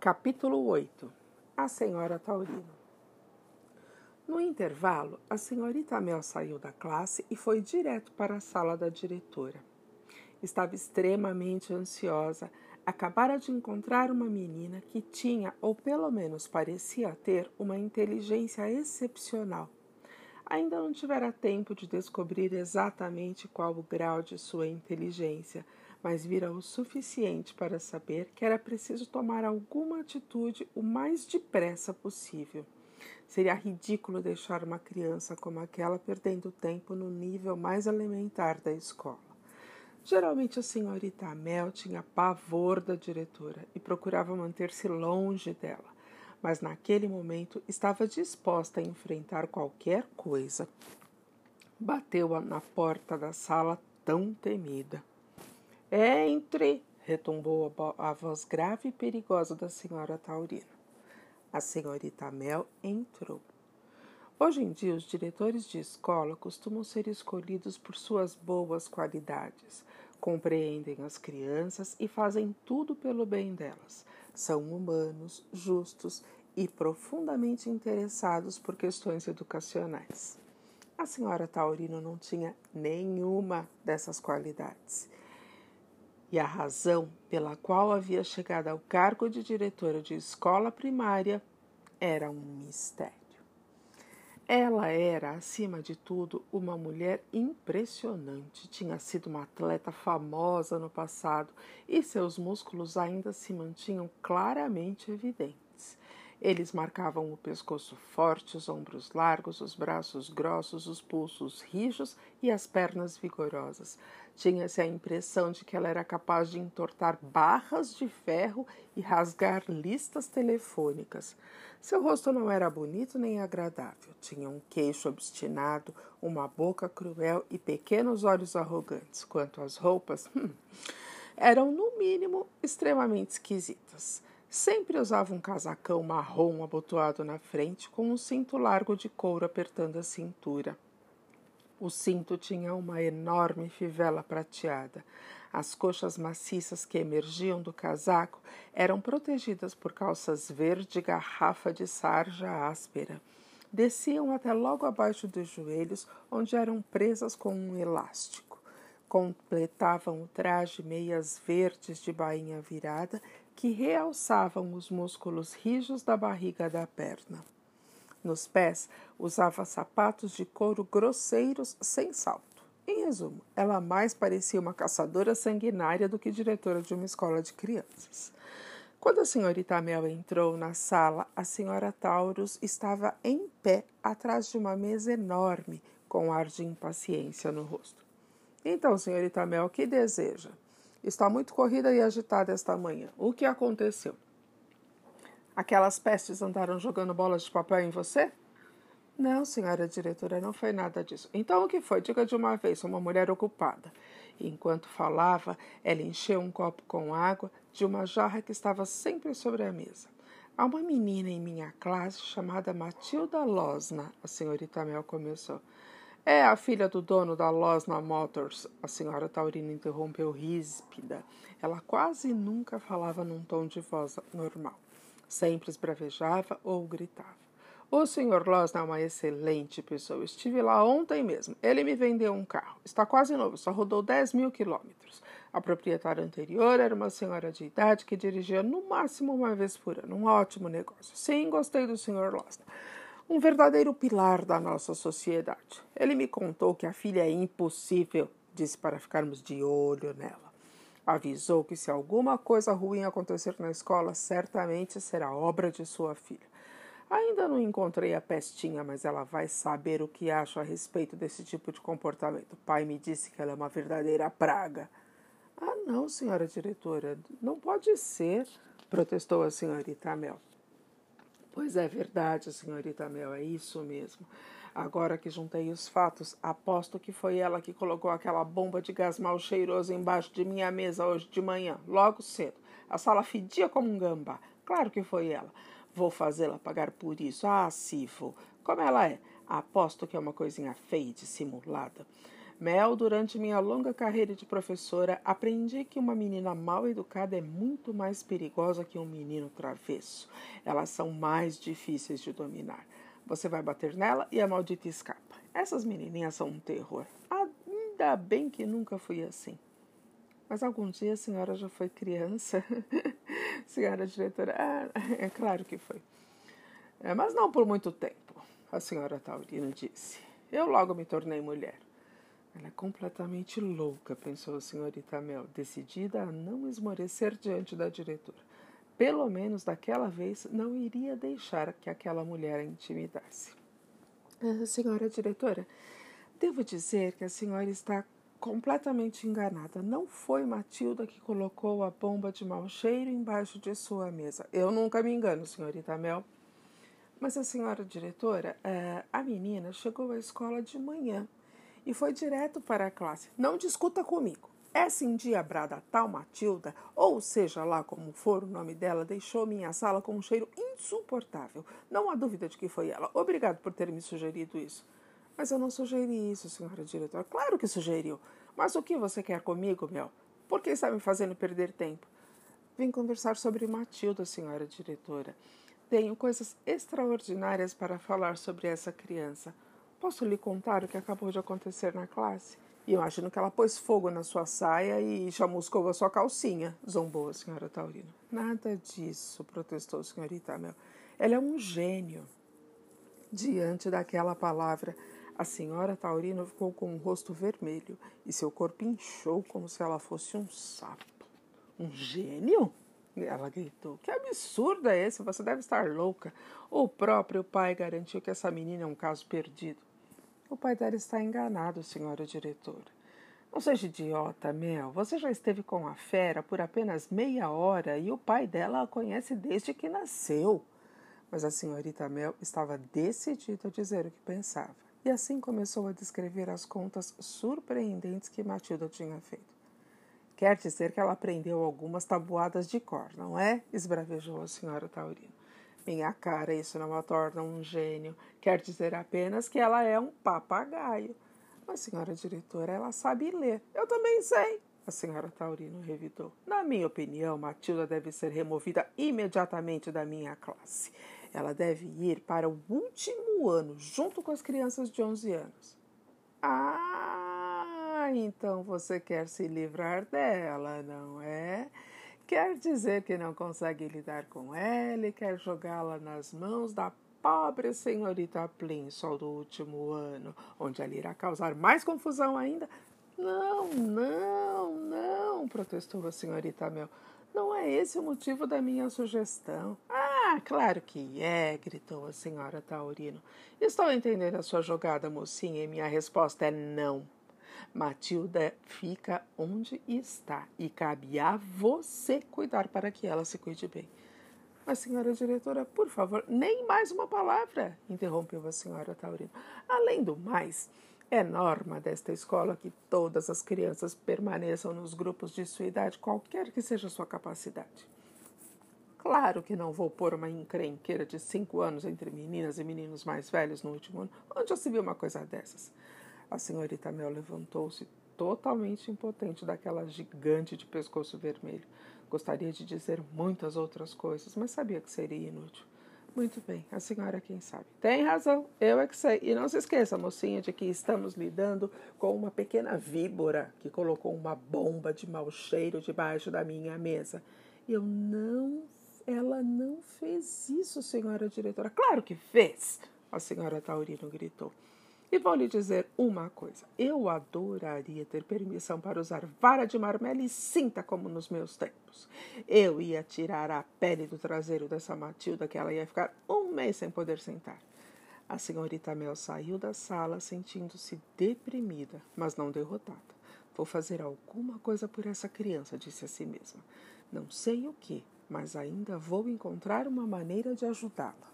Capítulo 8 A Senhora Taurino No intervalo, a senhorita Mel saiu da classe e foi direto para a sala da diretora. Estava extremamente ansiosa. Acabara de encontrar uma menina que tinha, ou pelo menos parecia ter, uma inteligência excepcional. Ainda não tivera tempo de descobrir exatamente qual o grau de sua inteligência mas vira o suficiente para saber que era preciso tomar alguma atitude o mais depressa possível. Seria ridículo deixar uma criança como aquela perdendo tempo no nível mais elementar da escola. Geralmente a senhorita Amel tinha pavor da diretora e procurava manter-se longe dela, mas naquele momento estava disposta a enfrentar qualquer coisa. Bateu na porta da sala tão temida. Entre! retumbou a voz grave e perigosa da senhora Taurina. A senhorita Mel entrou. Hoje em dia, os diretores de escola costumam ser escolhidos por suas boas qualidades. Compreendem as crianças e fazem tudo pelo bem delas. São humanos, justos e profundamente interessados por questões educacionais. A senhora Taurino não tinha nenhuma dessas qualidades e a razão pela qual havia chegado ao cargo de diretora de escola primária era um mistério. Ela era, acima de tudo, uma mulher impressionante. Tinha sido uma atleta famosa no passado e seus músculos ainda se mantinham claramente evidentes. Eles marcavam o pescoço forte, os ombros largos, os braços grossos, os pulsos rijos e as pernas vigorosas. Tinha-se a impressão de que ela era capaz de entortar barras de ferro e rasgar listas telefônicas. Seu rosto não era bonito nem agradável. Tinha um queixo obstinado, uma boca cruel e pequenos olhos arrogantes. Quanto às roupas, hum, eram, no mínimo, extremamente esquisitas. Sempre usava um casacão marrom abotoado na frente, com um cinto largo de couro apertando a cintura. O cinto tinha uma enorme fivela prateada. As coxas maciças que emergiam do casaco eram protegidas por calças verde garrafa de sarja áspera. Desciam até logo abaixo dos joelhos, onde eram presas com um elástico. Completavam o traje meias verdes de bainha virada que realçavam os músculos rijos da barriga da perna. Nos pés, usava sapatos de couro grosseiros sem salto. Em resumo, ela mais parecia uma caçadora sanguinária do que diretora de uma escola de crianças. Quando a senhorita Mel entrou na sala, a senhora Taurus estava em pé atrás de uma mesa enorme, com ar de impaciência no rosto. Então, senhorita Mel, que deseja? Está muito corrida e agitada esta manhã. O que aconteceu? Aquelas pestes andaram jogando bolas de papel em você? Não, senhora diretora, não foi nada disso. Então o que foi? Diga de uma vez, uma mulher ocupada. enquanto falava, ela encheu um copo com água de uma jarra que estava sempre sobre a mesa. Há uma menina em minha classe chamada Matilda Losna, a senhorita Mel começou. É a filha do dono da Losna Motors, a senhora Taurina interrompeu ríspida. Ela quase nunca falava num tom de voz normal. Sempre esbravejava ou gritava. O senhor Losna é uma excelente pessoa. Estive lá ontem mesmo. Ele me vendeu um carro. Está quase novo, só rodou 10 mil quilômetros. A proprietária anterior era uma senhora de idade que dirigia no máximo uma vez por ano. Um ótimo negócio. Sim, gostei do senhor Losna um verdadeiro pilar da nossa sociedade. Ele me contou que a filha é impossível, disse para ficarmos de olho nela. Avisou que se alguma coisa ruim acontecer na escola, certamente será obra de sua filha. Ainda não encontrei a pestinha, mas ela vai saber o que acho a respeito desse tipo de comportamento. O pai me disse que ela é uma verdadeira praga. Ah, não, senhora diretora, não pode ser, protestou a senhorita Mel. Pois é verdade, senhorita Mel, é isso mesmo. Agora que juntei os fatos, aposto que foi ela que colocou aquela bomba de gás mal cheiroso embaixo de minha mesa hoje de manhã, logo cedo. A sala fedia como um gambá. Claro que foi ela. Vou fazê-la pagar por isso. Ah, se vou. Como ela é? Aposto que é uma coisinha feia e dissimulada. Mel, durante minha longa carreira de professora, aprendi que uma menina mal educada é muito mais perigosa que um menino travesso. Elas são mais difíceis de dominar. Você vai bater nela e a maldita escapa. Essas menininhas são um terror. Ainda bem que nunca fui assim. Mas algum dia a senhora já foi criança? senhora diretora, ah, é claro que foi. É, mas não por muito tempo, a senhora Taurino disse. Eu logo me tornei mulher. Ela é completamente louca, pensou a senhorita Mel, decidida a não esmorecer diante da diretora. Pelo menos daquela vez não iria deixar que aquela mulher a intimidasse. Senhora diretora, devo dizer que a senhora está completamente enganada. Não foi Matilda que colocou a bomba de mau cheiro embaixo de sua mesa. Eu nunca me engano, senhorita Mel. Mas a senhora diretora, eh, a menina chegou à escola de manhã e foi direto para a classe. Não discuta comigo. Essa endiabrada tal Matilda, ou seja lá como for o nome dela, deixou minha sala com um cheiro insuportável. Não há dúvida de que foi ela. Obrigado por ter me sugerido isso. Mas eu não sugeri isso, senhora diretora. Claro que sugeriu. Mas o que você quer comigo, Mel? Por que está me fazendo perder tempo? Vim conversar sobre Matilda, senhora diretora. Tenho coisas extraordinárias para falar sobre essa criança. Posso lhe contar o que acabou de acontecer na classe? E imagino que ela pôs fogo na sua saia e chamuscou a sua calcinha, zombou a senhora Taurino. Nada disso, protestou a senhorita Mel. Ela é um gênio. Diante daquela palavra, a senhora Taurino ficou com o rosto vermelho e seu corpo inchou como se ela fosse um sapo. Um gênio? Ela gritou. Que absurdo é esse? Você deve estar louca. O próprio pai garantiu que essa menina é um caso perdido. O pai dela está enganado, senhora diretora. Não seja idiota, Mel. Você já esteve com a fera por apenas meia hora e o pai dela a conhece desde que nasceu. Mas a senhorita Mel estava decidida a dizer o que pensava e assim começou a descrever as contas surpreendentes que Matilda tinha feito. Quer dizer que ela aprendeu algumas tabuadas de cor, não é? esbravejou a senhora Taurino. Minha cara, isso não a torna um gênio. Quer dizer apenas que ela é um papagaio. Mas, senhora diretora, ela sabe ler. Eu também sei. A senhora Taurino revidou. Na minha opinião, Matilda deve ser removida imediatamente da minha classe. Ela deve ir para o último ano, junto com as crianças de 11 anos. Ah, então você quer se livrar dela, não é? Quer dizer que não consegue lidar com ela e quer jogá-la nas mãos da pobre senhorita Plimsoll do último ano, onde ela irá causar mais confusão ainda? Não, não, não, protestou a senhorita Mel. Não é esse o motivo da minha sugestão. Ah, claro que é, gritou a senhora Taurino. Estou entendendo a sua jogada, mocinha, e minha resposta é não. Matilda fica onde está e cabe a você cuidar para que ela se cuide bem. Mas, senhora diretora, por favor, nem mais uma palavra, interrompeu a senhora Taurino. Além do mais, é norma desta escola que todas as crianças permaneçam nos grupos de sua idade, qualquer que seja sua capacidade. Claro que não vou pôr uma encrenqueira de cinco anos entre meninas e meninos mais velhos no último ano. Onde já se viu uma coisa dessas? A senhorita Mel levantou-se totalmente impotente daquela gigante de pescoço vermelho. Gostaria de dizer muitas outras coisas, mas sabia que seria inútil. Muito bem, a senhora quem sabe. Tem razão, eu é que sei. E não se esqueça, mocinha, de que estamos lidando com uma pequena víbora que colocou uma bomba de mau cheiro debaixo da minha mesa. Eu não. Ela não fez isso, senhora diretora. Claro que fez! A senhora Taurino gritou. E vou lhe dizer uma coisa: eu adoraria ter permissão para usar vara de marmelo e cinta como nos meus tempos. Eu ia tirar a pele do traseiro dessa Matilda que ela ia ficar um mês sem poder sentar. A senhorita Mel saiu da sala sentindo-se deprimida, mas não derrotada. Vou fazer alguma coisa por essa criança, disse a si mesma. Não sei o que, mas ainda vou encontrar uma maneira de ajudá-la.